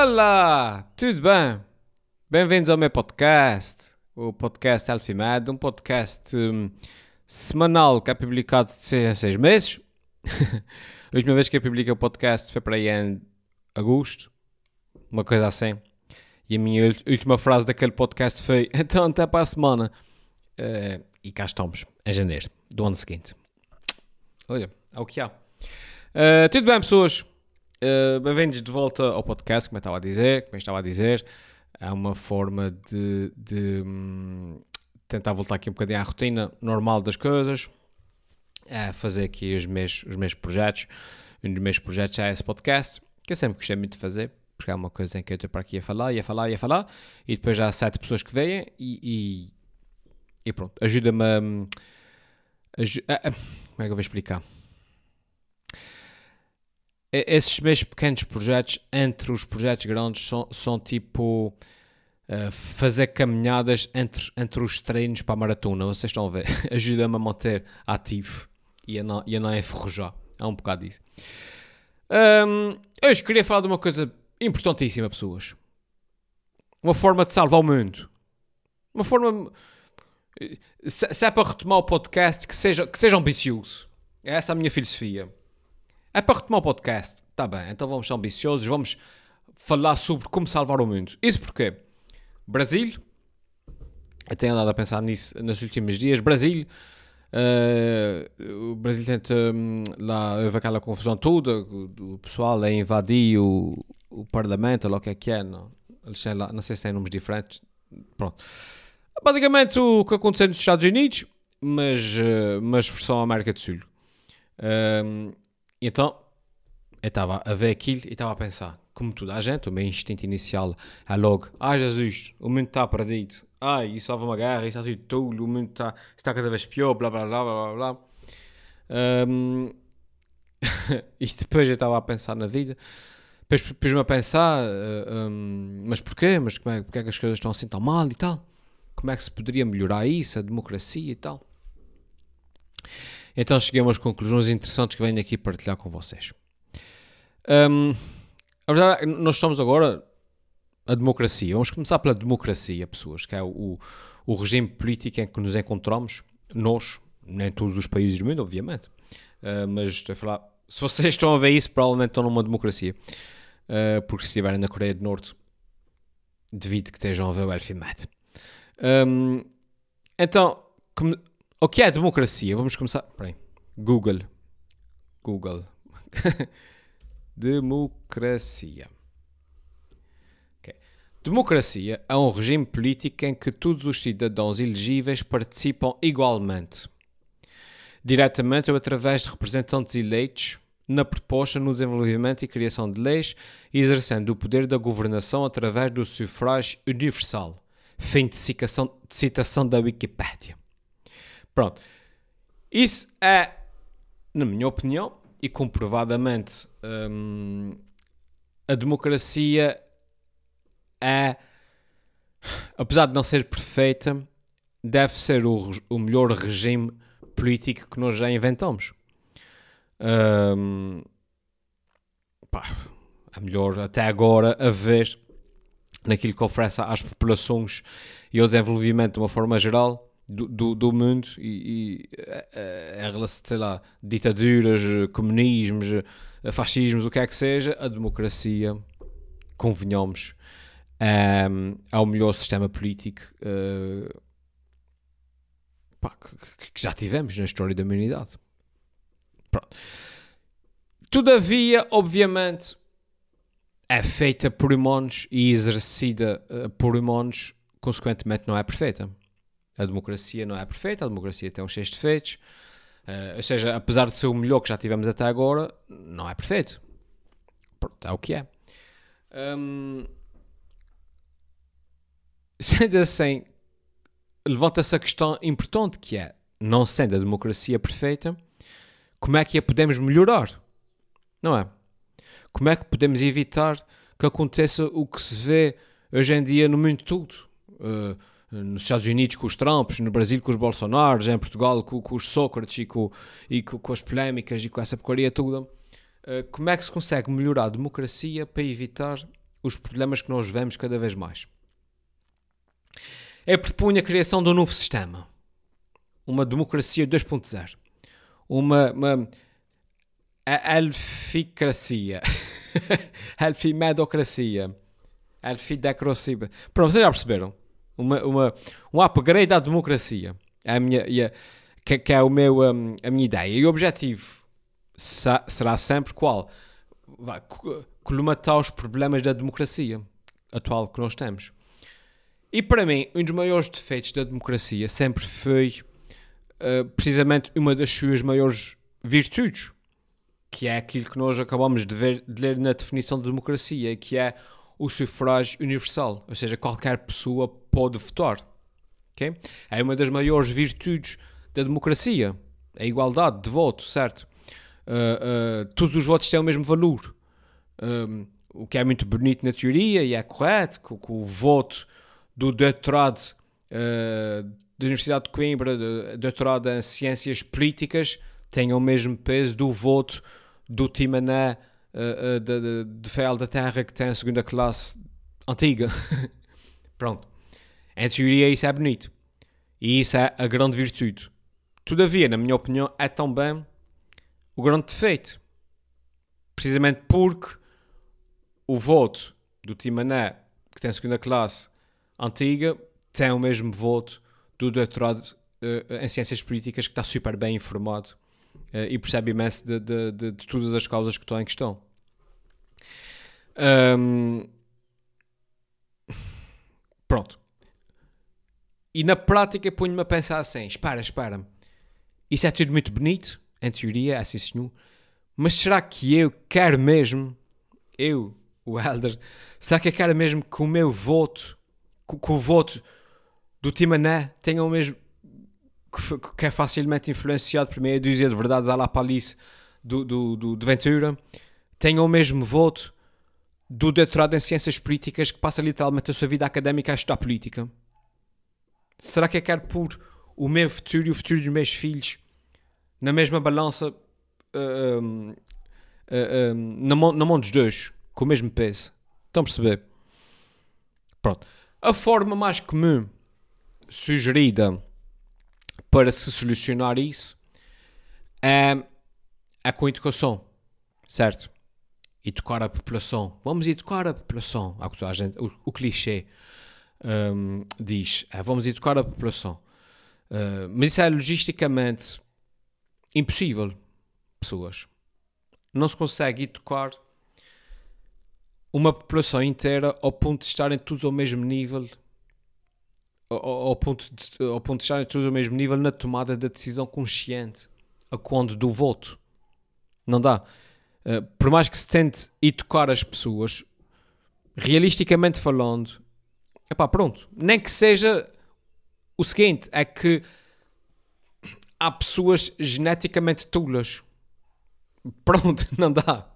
Olá, tudo bem? Bem-vindos ao meu podcast, o podcast Alfimad, um podcast hum, semanal que é publicado de seis em seis meses. a última vez que eu publiquei o podcast foi para aí em agosto, uma coisa assim. E a minha última frase daquele podcast foi: Então, até para a semana. Uh, e cá estamos, em janeiro do ano seguinte. Olha, é o que há. Uh, tudo bem, pessoas? Uh, Bem-vindos de volta ao podcast, como eu estava a dizer. Como estava a dizer, é uma forma de, de hum, tentar voltar aqui um bocadinho à rotina normal das coisas. Fazer aqui os meus, os meus projetos. Um dos meus projetos é esse podcast, que eu sempre gostei muito de fazer, porque é uma coisa em que eu estou para aqui a falar, e a falar, e a falar, e depois já há sete pessoas que veem, e, e, e pronto, ajuda-me a. Aju a, a, como é que eu vou explicar? Esses meus pequenos projetos, entre os projetos grandes, são, são tipo uh, fazer caminhadas entre, entre os treinos para a maratona. Vocês estão a ver? Ajuda-me a manter ativo e a não, e a não enferrujar. É um bocado disso. Um, hoje queria falar de uma coisa importantíssima, pessoas. Uma forma de salvar o mundo. Uma forma. Se, se é para retomar o podcast, que seja, que seja ambicioso. É essa a minha filosofia. É para retomar o podcast. Está bem, então vamos ser ambiciosos, vamos falar sobre como salvar o mundo. Isso porque Brasil, eu tenho andado a pensar nisso nos últimos dias, Brasil, uh, o Brasil tenta, um, lá houve aquela confusão toda, o, pessoal a invadir o, o parlamento, ou o que é que é, não, não sei se tem nomes diferentes, pronto. Basicamente o que aconteceu nos Estados Unidos, mas, uh, mas versão América do Sul. Um, então, eu estava a ver aquilo e estava a pensar, como toda a gente, o meu instinto inicial é logo, ah Jesus, o mundo está perdido, ai, isso houve uma guerra, isso está tudo tolo, o mundo está, está cada vez pior, blá blá blá blá blá. Um, e depois eu estava a pensar na vida, depois pus-me a pensar, uh, um, mas porquê? Mas como é, porque é que as coisas estão assim tão mal e tal? Como é que se poderia melhorar isso, a democracia e tal? Então cheguei a umas conclusões interessantes que venho aqui partilhar com vocês. Um, a verdade é nós estamos agora a democracia. Vamos começar pela democracia, pessoas, que é o, o regime político em que nos encontramos, nós, nem todos os países do mundo, obviamente, uh, mas estou a falar, se vocês estão a ver isso, provavelmente estão numa democracia, uh, porque se estiverem na Coreia do Norte, devido que estejam a ver o Elfimed. Um, então, como, o que é democracia? Vamos começar. Peraí. Google. Google. democracia. Okay. Democracia é um regime político em que todos os cidadãos elegíveis participam igualmente, diretamente ou através de representantes eleitos, na proposta, no desenvolvimento e criação de leis, exercendo o poder da governação através do sufrágio universal. Fim de citação, de citação da Wikipédia. Pronto. Isso é, na minha opinião, e comprovadamente, hum, a democracia é, apesar de não ser perfeita, deve ser o, o melhor regime político que nós já inventamos. Um, pá, a melhor até agora a ver naquilo que oferece às populações e ao desenvolvimento de uma forma geral do, do, do mundo e, e a, a, a, sei lá, ditaduras, comunismos, fascismos, o que é que seja, a democracia, convenhamos, um, é o melhor sistema político pá, que, que, já tivemos na história da humanidade. Pronto. Todavia, obviamente, é feita por humanos e exercida por humanos, consequentemente não é perfeita. A democracia não é perfeita, a democracia tem uns seus defeitos. Uh, ou seja, apesar de ser o melhor que já tivemos até agora, não é perfeito. Pronto, é o que é. Um, sendo assim, levanta-se a questão importante que é, não sendo a democracia perfeita, como é que a podemos melhorar? Não é? Como é que podemos evitar que aconteça o que se vê hoje em dia no mundo todo? Uh, nos Estados Unidos com os Trumps, no Brasil com os Bolsonaros, em Portugal com, com os Sócrates e, com, e com, com, as polémicas e com essa porcaria toda. Uh, como é que se consegue melhorar a democracia para evitar os problemas que nós vemos cada vez mais. Eu propunha a criação de um novo sistema, uma democracia 2.0, uma, uma a elficracia, elfimedocracia, elfidecracia. Pronto, vocês já perceberam? Uma, uma, um upgrade à democracia. É a minha, que, que é o meu, um, a minha ideia. E o objetivo será sempre qual? Vai, colmatar os problemas da democracia atual que nós temos. E para mim, um dos maiores defeitos da democracia sempre foi uh, precisamente uma das suas maiores virtudes, que é aquilo que nós acabamos de, ver, de ler na definição de democracia, que é o sufrágio universal, ou seja, qualquer pessoa pode votar. Okay? É uma das maiores virtudes da democracia, a igualdade de voto, certo? Uh, uh, todos os votos têm o mesmo valor, um, o que é muito bonito na teoria e é correto, que, que o voto do doutorado uh, da Universidade de Coimbra, doutorado em Ciências Políticas, tenha o mesmo peso do voto do Timané uh, uh, de, de, de da Terra que tem a segunda classe antiga. Pronto. Em teoria isso é bonito. E isso é a grande virtude. Todavia, na minha opinião, é também o grande defeito. Precisamente porque o voto do Timané, que tem segunda classe antiga, tem o mesmo voto do doutorado uh, em Ciências Políticas, que está super bem informado uh, e percebe imenso de, de, de, de, todas as causas que estão em questão. Um, pronto. E na prática ponho-me a pensar assim: espera, espera, isso é tudo muito bonito, em teoria, é assim senhor, mas será que eu quero mesmo, eu, o Elder, será que eu quero mesmo que o meu voto, que, o voto do Timané tenha o mesmo que, é facilmente influenciado por meia dúzia de verdades à la Palice do, do, do, do Ventura, tenha o mesmo voto do doutorado em Ciências Políticas que passa literalmente a sua vida académica a estudar política? Será que eu quero pôr o meu futuro e o futuro dos meus filhos na mesma balança uh, uh, um, na, mão, na mão dos dois, com o mesmo peso? Estão a perceber? Pronto. A forma mais comum sugerida para se solucionar isso é, é com educação, certo? Educar a população. Vamos educar a população. É gente, o, o clichê um, diz. É, vamos educar a população. Uh, mas isso é logisticamente impossível, pessoas. Não se consegue educar uma população inteira ao ponto de estarem todos ao mesmo nível ao, ponto de, ao ponto de estarem todos ao mesmo nível na tomada da decisão consciente a quando do voto. Não dá. Uh, por mais que se tente educar as pessoas, realisticamente falando, epá, pronto. Nem que seja o seguinte: é que há pessoas geneticamente tulas. Pronto, não dá.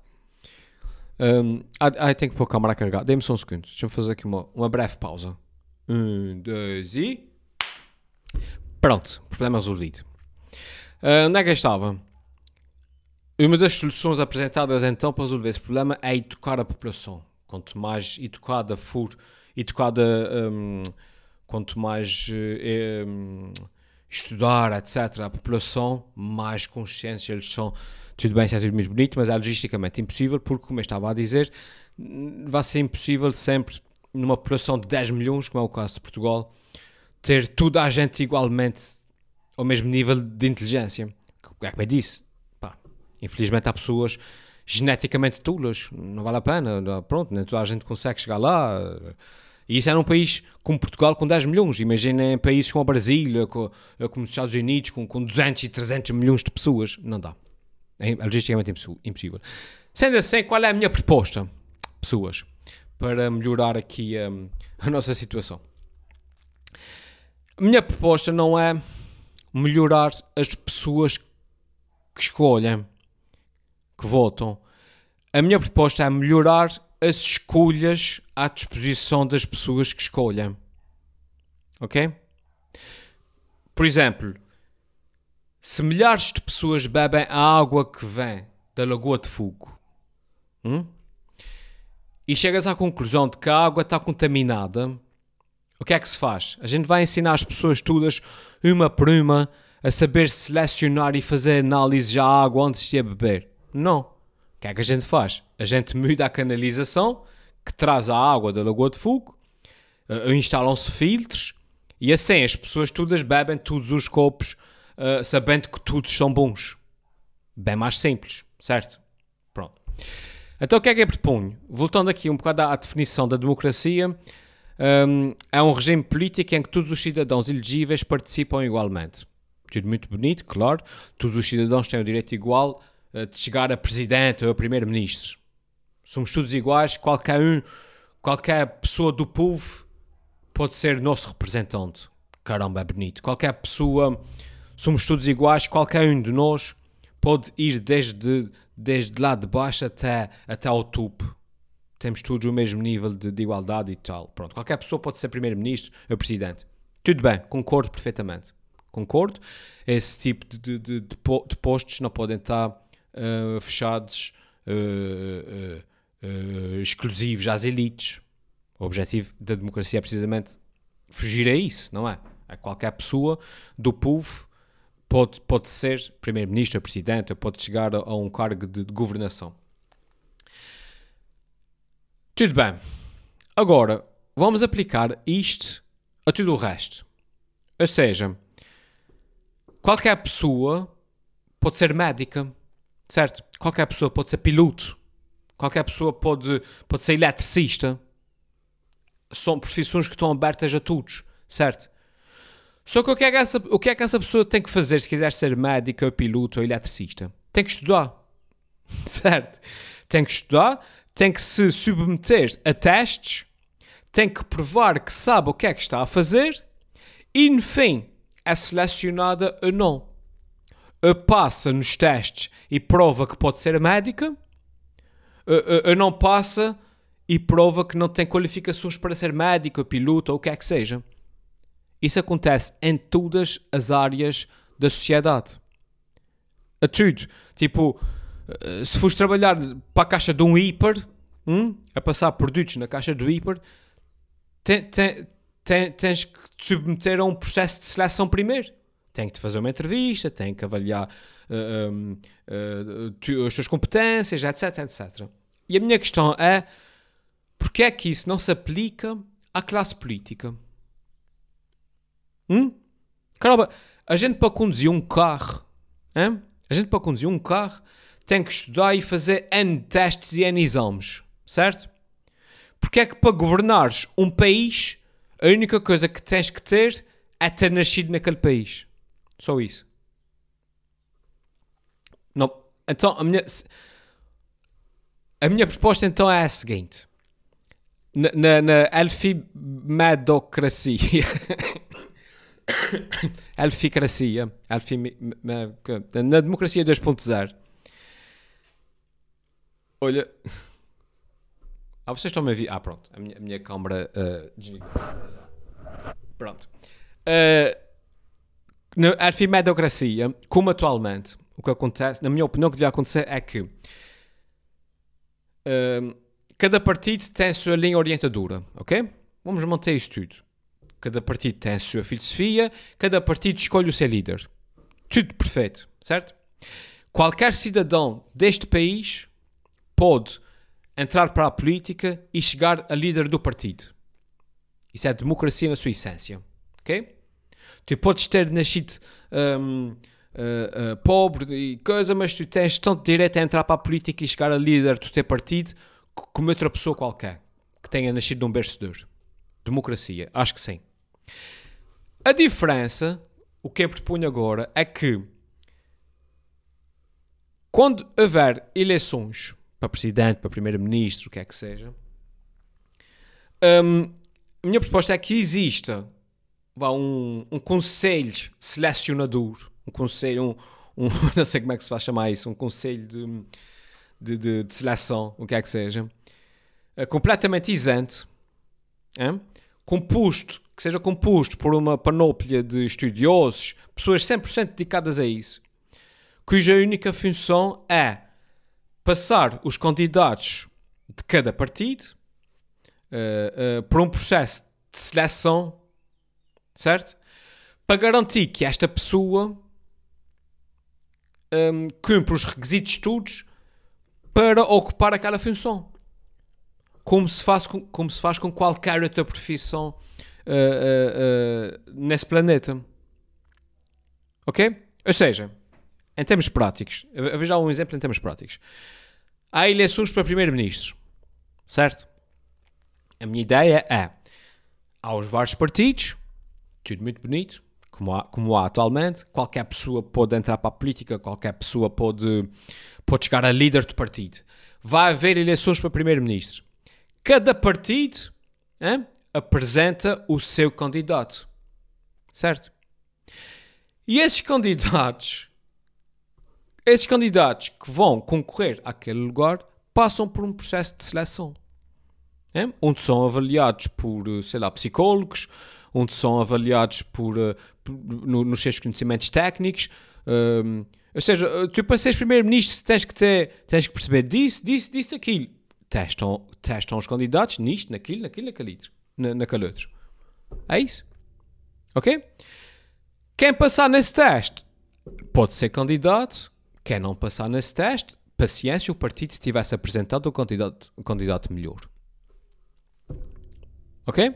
Um, ai, tenho que pôr a câmera a carregar. Dê-me só um segundo. Deixa-me fazer aqui uma, uma breve pausa. Um, dois e. Pronto, problema resolvido. Uh, onde é que eu estava? Uma das soluções apresentadas então para resolver esse problema é educar a população. Quanto mais educada for, educada, um, quanto mais um, estudar, etc., a população, mais consciência eles são. Tudo bem, isso é tudo muito bonito, mas é logisticamente impossível, porque, como eu estava a dizer, vai ser impossível sempre numa população de 10 milhões, como é o caso de Portugal, ter toda a gente igualmente ao mesmo nível de inteligência. É que bem disse, pá, infelizmente há pessoas geneticamente tulas, não vale a pena, pronto, nem toda a gente consegue chegar lá. E isso é num país como Portugal com 10 milhões. Imaginem países como a Brasília, como, como os Estados Unidos, com, com 200 e 300 milhões de pessoas. Não dá. É logisticamente impossível. Sendo assim, qual é a minha proposta? Pessoas para melhorar aqui um, a nossa situação. A minha proposta não é melhorar as pessoas que escolhem, que votam. A minha proposta é melhorar as escolhas à disposição das pessoas que escolhem. Ok? Por exemplo, se milhares de pessoas bebem a água que vem da Lagoa de Fogo, hum? e chegas à conclusão de que a água está contaminada, o que é que se faz? A gente vai ensinar as pessoas todas, uma por uma, a saber selecionar e fazer análise à água antes de a beber. Não. O que é que a gente faz? A gente muda a canalização que traz a água da Lagoa de Fogo, uh, instalam-se filtros e assim as pessoas todas bebem todos os copos uh, sabendo que todos são bons. Bem mais simples, certo? Pronto. Então o que é que eu proponho? Voltando aqui um bocado à definição da democracia, um, é um regime político em que todos os cidadãos elegíveis participam igualmente. Tudo muito bonito, claro. Todos os cidadãos têm o direito igual de chegar a presidente ou a primeiro-ministro. Somos todos iguais, qualquer um, qualquer pessoa do povo pode ser nosso representante. Caramba, é bonito. Qualquer pessoa, somos todos iguais, qualquer um de nós pode ir desde desde lá de baixo até, até ao topo. Temos todos o mesmo nível de, de igualdade e tal. Pronto, qualquer pessoa pode ser primeiro-ministro ou presidente. Tudo bem, concordo perfeitamente. Concordo. Esse tipo de, de, de, de postos não podem estar uh, fechados, uh, exclusivos às elites. O objetivo da democracia é precisamente fugir a isso, não é? A qualquer pessoa do povo pode, pode ser primeiro-ministro, presidente, pode chegar a, a um cargo de, de governação. Tudo bem. Agora, vamos aplicar isto a tudo o resto. Ou seja, qualquer pessoa pode ser médica, certo? Qualquer pessoa pode ser piloto. Qualquer pessoa pode, pode ser eletricista. São profissões que estão abertas a todos, certo? Só que o que, é que essa, o que é que essa pessoa tem que fazer se quiser ser médica, piloto ou eletricista? Tem que estudar. Certo? Tem que estudar, tem que se submeter a testes, tem que provar que sabe o que é que está a fazer e, no fim, é selecionada ou não. Passa nos testes e prova que pode ser médica, ou não passa e prova que não tem qualificações para ser médico, piloto ou o que é que seja. Isso acontece em todas as áreas da sociedade. A tudo. Tipo, eh, se fores trabalhar para a caixa de um hiper, hum, a passar produtos na caixa do hiper, ten, ten, ten, tens que te submeter a um processo de seleção primeiro. Tem que te fazer uma entrevista, tem que avaliar uh, uh, as tuas competências, etc, etc. E a minha questão é, porque é que isso não se aplica à classe política? Hum? Caramba, a gente para conduzir um carro, hein? a gente para conduzir um carro tem que estudar e fazer N testes e N exames, certo? Porque é que para governares um país, a única coisa que tens que ter é ter nascido naquele país. Só isso. Não. Então, a minha, a minha proposta então é a seguinte. Na, na, na alfimedocracia Elficracia. Elfim... Na democracia 2.0. Olha. Ah, vocês estão a ver? Ah, pronto. A minha, a minha câmara uh, desligou. Pronto. Uh, na arfimedocracia, como atualmente, o que acontece, na minha opinião, o que devia acontecer é que uh, cada partido tem a sua linha orientadora, ok? Vamos manter isto tudo. Cada partido tem a sua filosofia, cada partido escolhe o seu líder. Tudo perfeito, certo? Qualquer cidadão deste país pode entrar para a política e chegar a líder do partido. Isso é democracia na sua essência, ok? Tu podes ter nascido um, uh, uh, pobre e coisa, mas tu tens tanto direito a entrar para a política e chegar a líder do teu partido como outra pessoa qualquer que tenha nascido num berço de. Democracia, acho que sim. A diferença, o que eu proponho agora, é que quando houver eleições para presidente, para primeiro-ministro, o que é que seja, um, a minha proposta é que exista vá, um, um conselho selecionador, um conselho, um, um, não sei como é que se vai chamar isso, um conselho de, de, de, de seleção, o que é que seja, uh, completamente isento, composto que seja composto por uma panóplia de estudiosos, pessoas 100% dedicadas a isso, cuja única função é passar os candidatos de cada partido uh, uh, por um processo de seleção, certo? Para garantir que esta pessoa um, cumpre os requisitos todos para ocupar aquela função. Como se faz com, como se faz com qualquer outra profissão uh, nesse planeta. Ok? Ou seja, em termos práticos, dar um exemplo em termos práticos. Há eleições para primeiro-ministro, certo? A minha ideia é, há os vários partidos, tudo muito bonito, como há, como há atualmente, qualquer pessoa pode entrar para a política, qualquer pessoa pode, pode chegar a líder do partido. Vai haver eleições para primeiro-ministro. Cada partido hein, apresenta o seu candidato, certo? E esses candidatos, esses candidatos que vão concorrer àquele lugar, passam por um processo de seleção. É? Onde são avaliados por, sei lá, psicólogos, onde são avaliados por, uh, por no, nos seus conhecimentos técnicos. Um, ou seja, eh, tu para seres primeiro-ministro tens que ter, tens que perceber disso, disso, disso, aquilo. Testam, testam os candidatos nisto, naquilo, naquilo, naquele outro. Na, naquele outro. É isso. Ok? Quem passar nesse teste pode ser candidato. Quem não passar nesse teste, paciência, o partido tivesse apresentado o candidato, o candidato melhor. Ok?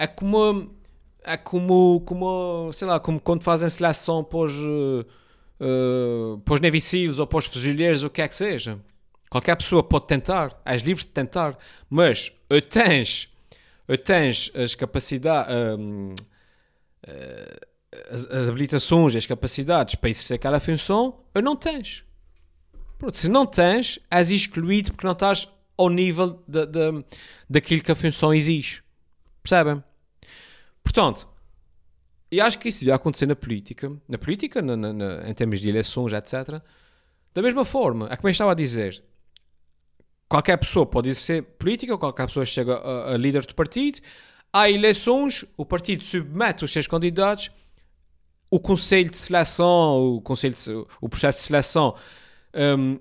É como. É como, como. Sei lá, como quando fazem seleção para os. Uh, para os navicilos ou para os fuzileiros, o que é que seja. Qualquer pessoa pode tentar, és livre de tentar, mas ou tens, ou tens as capacidades, eh, as, as, habilitações, as capacidades para exercer aquela função, ou não tens. Pronto, se não tens, és excluído porque não estás ao nível de, de, daquilo que a função exige. Percebem? Portanto, e acho que isso devia acontecer na política, na política, na, na, na, em termos de eleições, etc. Da mesma forma, é como eu estava a dizer, qualquer pessoa pode ser política, qualquer pessoa chega a, a, líder do partido, há eleições, o partido submete os seus candidatos, o conselho de seleção, o, conselho de, o processo de seleção um,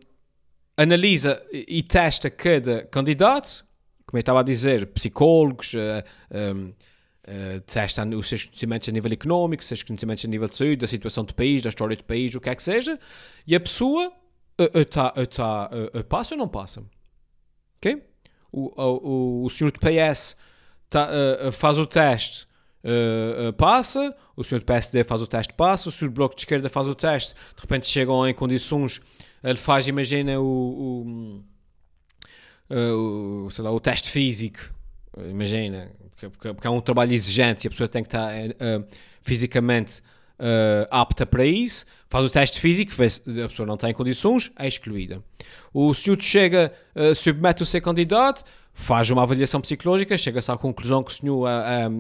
analisa e testa cada candidato, como eu estava a dizer, psicólogos, uh, um, Uh, os seus conhecimentos a nível económico, os seus conhecimentos a nível de saúde, da situação do país, da história do país, o que é que seja, e a pessoa uh, uh, tá, tá, passa ou não passa. Ok? O, o, o senhor do PS tá, faz o teste, passa, o senhor do PSD faz o teste, passa, o senhor do Bloco de Esquerda faz o teste, de repente chegam em condições, ele faz, imagina, o, o, o sei lá, o teste físico, imagina, porque, porque é um trabalho exigente e a pessoa tem que estar uh, fisicamente uh, apta para isso, faz o teste físico, vê se a pessoa não está em condições, é excluída. O senhor chega, uh, submete o seu candidato, faz uma avaliação psicológica, chega-se à conclusão que o senhor é,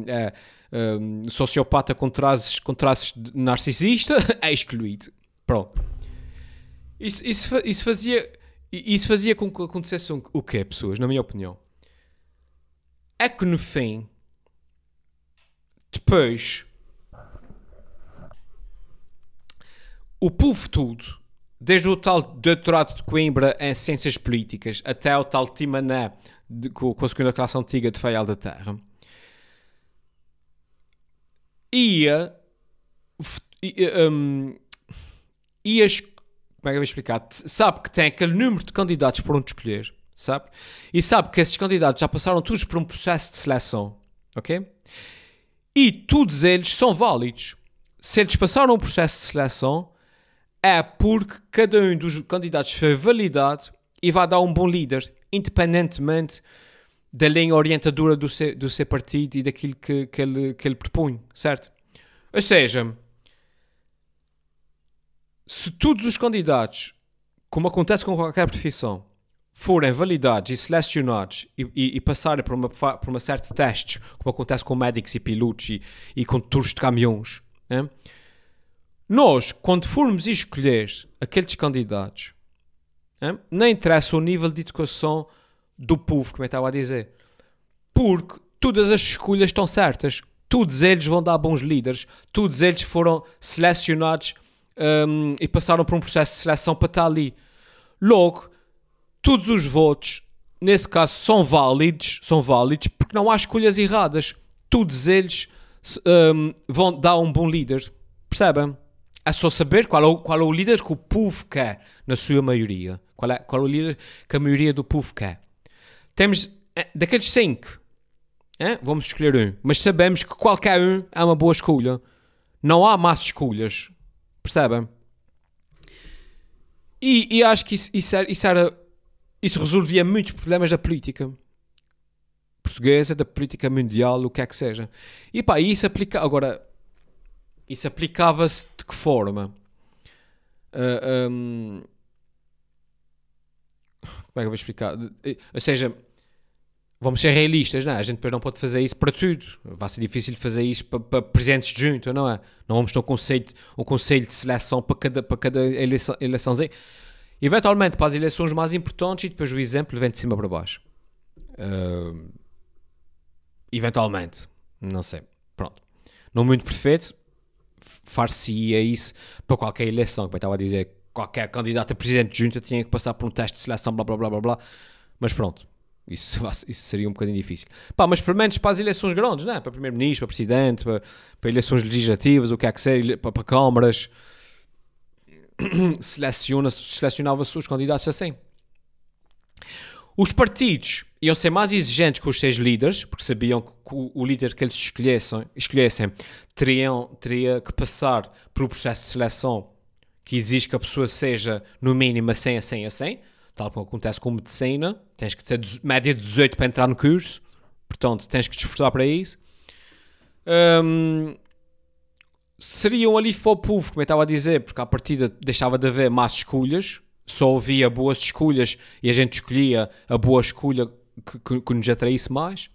é, é sociopata com traços, com traços narcisista, é excluído. Pronto. Isso, isso, isso fazia... Isso fazia com que acontecesse o quê, pessoas, na minha opinião? É que no fim, depois, o povo todo, desde o tal doutorado de Coimbra em Ciências Políticas até o tal Timané de, com, com, a segunda classe antiga de Feial da Terra, ia, ia, um, ia como é que eu vou explicar? Sabe que tem aquele número de candidatos por onde escolher sabe? E sabe que esses candidatos já passaram todos por um processo de seleção, ok? E todos eles são válidos. Se eles passaram um processo de seleção, é porque cada um dos candidatos foi validado e vai dar um bom líder, independentemente da linha orientadora do seu, do seu partido e daquilo que, que, ele, que ele propõe, certo? Ou seja, se todos os candidatos, como acontece com qualquer profissão, forem validados e selecionados e, e, e passarem por uma, por uma série de testes, como acontece com médicos e pilotos e, e condutores de caminhões, né? nós, quando formos escolher aqueles candidatos, né? não interessa o nível de educação do povo, como eu estava a dizer, porque todas as escolhas estão certas, todos eles vão dar bons líderes, todos eles foram selecionados um, e passaram por um processo de seleção para estar ali. Logo, todos os votos nesse caso, são válidos, são válidos porque não há escolhas erradas. Todos eles um, vão dar um bom líder. Percebem? É só saber qual é, o, qual é o líder que o povo quer, na sua maioria. Qual é, qual é o líder que a maioria do povo quer. Temos, eh, daqueles cinco, é? vamos escolher um, mas sabemos que qualquer um é uma boa escolha. Não há más escolhas. Percebem? E, e acho que isso, isso, era, isso, resolvia muitos problemas da política portuguesa, da política mundial, o que é que seja. E pá, isso aplica. Agora, isso aplicava-se de que forma? Uh, ah, um, como é que eu vou explicar? Ou seja, vamos ser realistas, não é? A gente depois não pode fazer isso para tudo. Vai ser difícil fazer isso para, para presentes de junta, não é? Não vamos ter um conselho, um conselho de seleção para cada, para cada eleição, eleiçãozinha. Eventualmente para as eleições mais importantes e depois o exemplo vem de cima para baixo. Uh, eventualmente, não sei. Pronto. Não muito perfeito, far-se-ia isso para qualquer eleição, como eu estava a dizer, qualquer candidato a presidente de junta tinha que passar por um teste de seleção, blá blá blá blá blá. Mas pronto, isso, isso seria um bocadinho difícil. Pá, mas pelo menos para as eleições grandes, não é? Para primeiro-ministro, para presidente, para, para, eleições legislativas, o que é que seja, para, para câmaras, seleciona, selecionava-se os candidatos assim. Os partidos iam ser mais exigentes com os seus líderes, porque sabiam que o, líder que eles escolhessem, escolhessem teriam, teria que passar pelo processo de seleção que exige que a pessoa seja no mínimo a 100, a 100, a 100, tal como acontece com medicina, tens que ter média de 18 para entrar no curso, portanto tens que te esforçar para isso. Um, seria um alívio para o povo, como eu estava a dizer, porque à partida deixava de haver más escolhas, só havia boas escolhas e a gente escolhia a boa escolha que, que, que nos atraísse mais.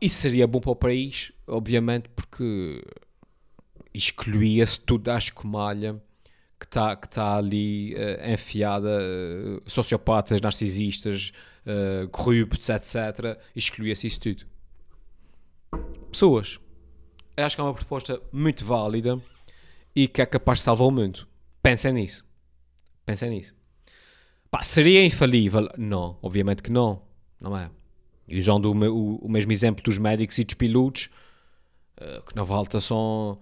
Isso seria bom para o país, obviamente, porque excluía-se tudo da escumalha que está que tá ali uh, enfiada, uh, sociopatas, narcisistas, uh, corruptos, etc. Excluía-se isso tudo. Pessoas. Acho que é uma proposta muito válida e que é capaz de salvar o mundo. Pensem nisso. Pensem nisso. Pá, seria infalível? Não, obviamente que não. Não é? E usando o, o, o mesmo exemplo dos médicos e dos pilotos, uh, que na volta são.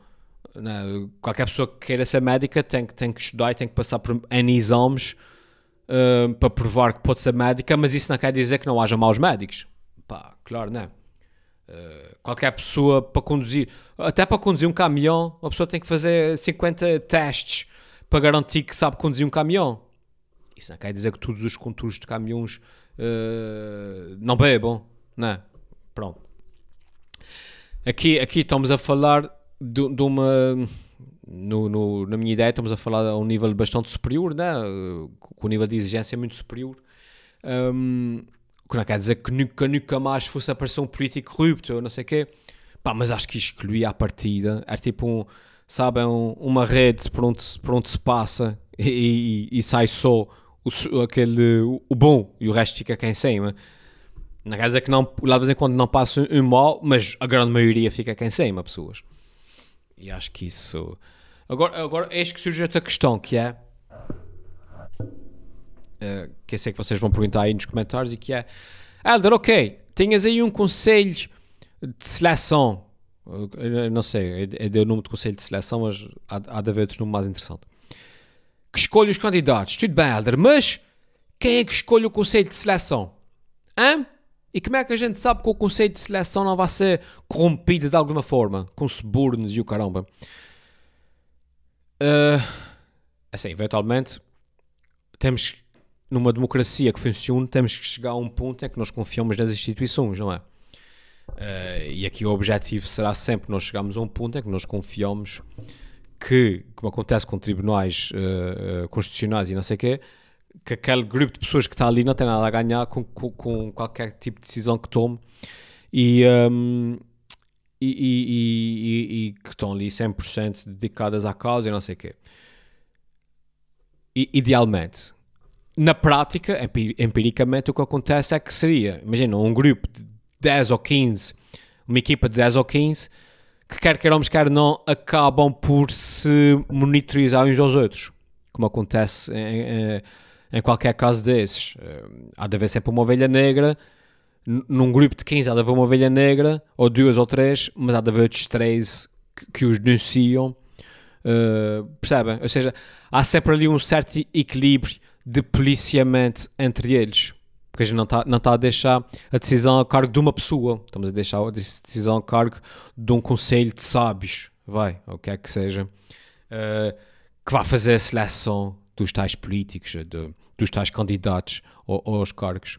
Não, qualquer pessoa que queira ser médica tem, tem que estudar e tem que passar por N exames uh, para provar que pode ser médica, mas isso não quer dizer que não haja maus médicos. Pá, claro, não é? Uh, qualquer pessoa para conduzir, até para conduzir um caminhão, uma pessoa tem que fazer 50 testes para garantir que sabe conduzir um caminhão. Isso não quer dizer que todos os condutores de caminhões uh, não bebam, não é? Pronto. Aqui, aqui estamos a falar de, de uma. No, no, na minha ideia, estamos a falar a um nível bastante superior, né? com um nível de exigência muito superior. Um, que não quer dizer que nunca, nunca mais fosse aparecer um político corrupto, ou não sei o quê. Pá, mas acho que excluía a partida. Era tipo um, sabem, um, uma rede por onde, por onde se passa e, e, e sai só o, aquele, o, o, bom e o resto fica cá em cima. Não quer dizer que não, lá de vez em quando não passa um mal, mas a grande maioria fica cá em cima, pessoas. E acho que isso. Agora, agora eis que surge outra questão que é. Uh, que eu sei que vocês vão perguntar aí nos comentários e que é. Helder, ok, tinhas aí um conselho de seleção. Eu não sei, é, é o número de conselho de seleção, mas há, há de haver outro número mais interessante que escolhe os candidatos. Tudo bem, Helder, mas quem é que escolhe o conselho de seleção? Hã? E como é que a gente sabe que o conselho de seleção não vai ser corrompido de alguma forma? Com subornos e o caramba. Uh, assim, eventualmente, temos numa democracia que funcione, temos que chegar a um ponto em que nós confiamos nas instituições, não é? Uh, e aqui o objetivo será sempre nós chegarmos a um ponto em que nós confiamos que, como acontece com tribunais uh, constitucionais e não sei o quê, que aquele grupo de pessoas que está ali não tem nada a ganhar com, com, com qualquer tipo de decisão que tome e, um, e, e, e, e, que estão ali 100% dedicadas à causa e não sei o quê. idealmente. Na prática, empiricamente, o que acontece é que seria, imagina, um grupo de 10 ou 15, uma equipa de 10 ou 15 que quer queiramos, quer não, acabam por se monitorizar uns aos outros, como acontece em, em, em qualquer caso desses, uh, há de haver sempre uma ovelha negra. num grupo de 15 há de haver uma ovelha negra, ou duas ou três, mas há de haver outros três que, que os denunciam. Uh, percebem? Ou seja, há sempre ali um certo equilíbrio de policiamento entre eles. Porque a gente não está não tá a deixar a decisão a cargo de uma pessoa. Estamos a deixar a decisão a cargo de um conselho de sábios. Vai, ou o que é que seja. Uh, que vai fazer a seleção dos tais políticos, de, dos tais candidatos aos cargos.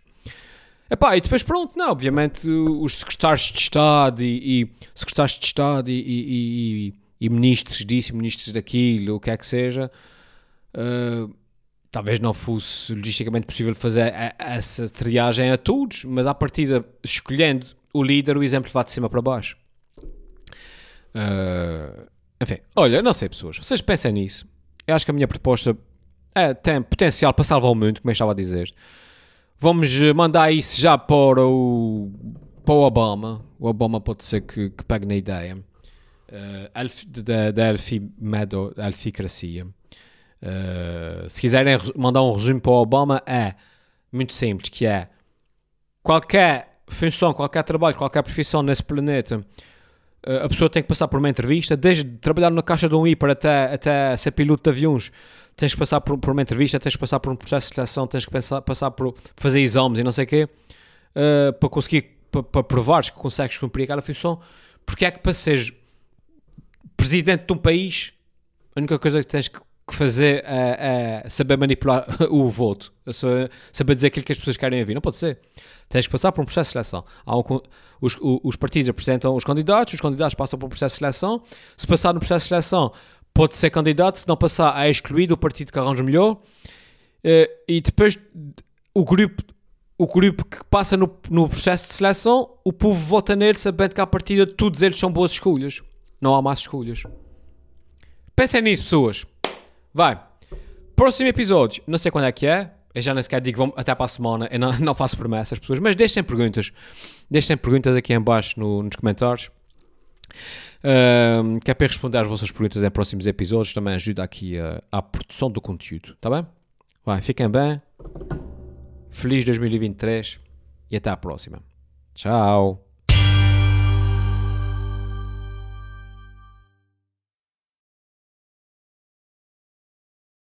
Epá, e depois pronto, não, obviamente os secretários de Estado e, e secretários de Estado e, e, e, ministros disso, ministros daquilo, o que é que seja, uh, talvez não fosse logisticamente possível fazer essa triagem a todos, mas à partida, escolhendo o líder, o exemplo vai de cima para baixo. Uh, enfim, olha, não sei pessoas, vocês pensem nisso. Eu acho que a minha proposta é, tem potencial para salvar o mundo, como eu estava a dizer. Vamos mandar isso já para o, para o Obama. O Obama pode ser que, que pegue na ideia. Uh, da, da Elfimedo, Elficracia. Uh, se quiserem mandar um resumo para o Obama, é muito simples, que é qualquer função, qualquer trabalho, qualquer profissão nesse planeta, uh, a pessoa tem que passar por uma entrevista, desde trabalhar na caixa de um hiper até, até ser piloto de aviões, tens que passar por, por, uma entrevista, tens que passar por um processo de seleção, tens que pensar, passar por fazer exames e não sei o quê, uh, para conseguir, para, para provares que consegues cumprir aquela função, porque é que para seres presidente de um país, a única coisa que tens que que fazer é, é saber manipular o voto, saber dizer aquilo que as pessoas querem ouvir. Não pode ser. Tens que passar por um processo de seleção. Um, os, os, partidos apresentam os candidatos, os candidatos passam por um processo de seleção. Se passar no processo de seleção, pode ser candidato. Se não passar, é excluído o partido que arranja melhor. Eh, e depois, o grupo, o grupo que passa no, no processo de seleção, o povo vota nele sabendo que à partida todos eles são boas escolhas. Não há más escolhas. Pensem nisso, pessoas. Vai. Próximo episódio. Não sei quando é que é. Eu já nem sequer digo até para a semana. Eu não, não faço promessas, pessoas. Mas deixem perguntas. Deixem perguntas aqui em baixo no, nos comentários. Um, que é para responder às vossas perguntas em próximos episódios. Também ajuda aqui a, à produção do conteúdo. Tá bem? Vai, fiquem bem. Feliz 2023 e até à próxima. Tchau.